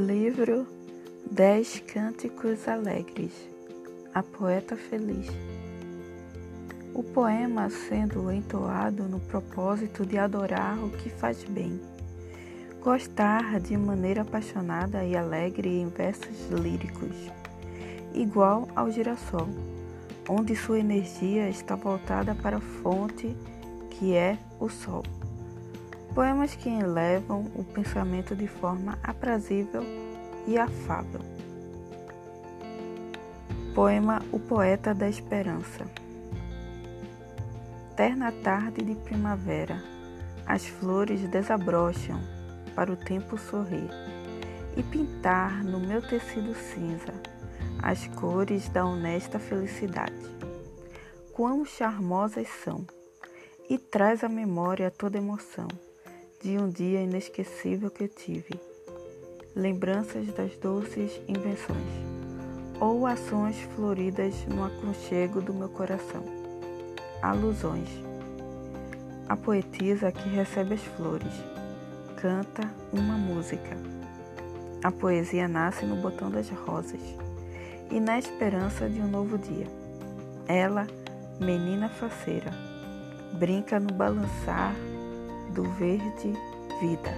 Livro Dez Cânticos Alegres A Poeta Feliz O poema sendo entoado no propósito de adorar o que faz bem, gostar de maneira apaixonada e alegre em versos líricos, igual ao girassol, onde sua energia está voltada para a fonte que é o sol. Poemas que elevam o pensamento de forma aprazível e afável. Poema O Poeta da Esperança. Terna tarde de primavera, as flores desabrocham para o tempo sorrir e pintar no meu tecido cinza as cores da honesta felicidade. Quão charmosas são! E traz à memória toda emoção de um dia inesquecível que tive, lembranças das doces invenções, ou ações floridas no aconchego do meu coração. Alusões. A poetisa que recebe as flores canta uma música. A poesia nasce no botão das rosas e na esperança de um novo dia. Ela, menina faceira, brinca no balançar do Verde Vida.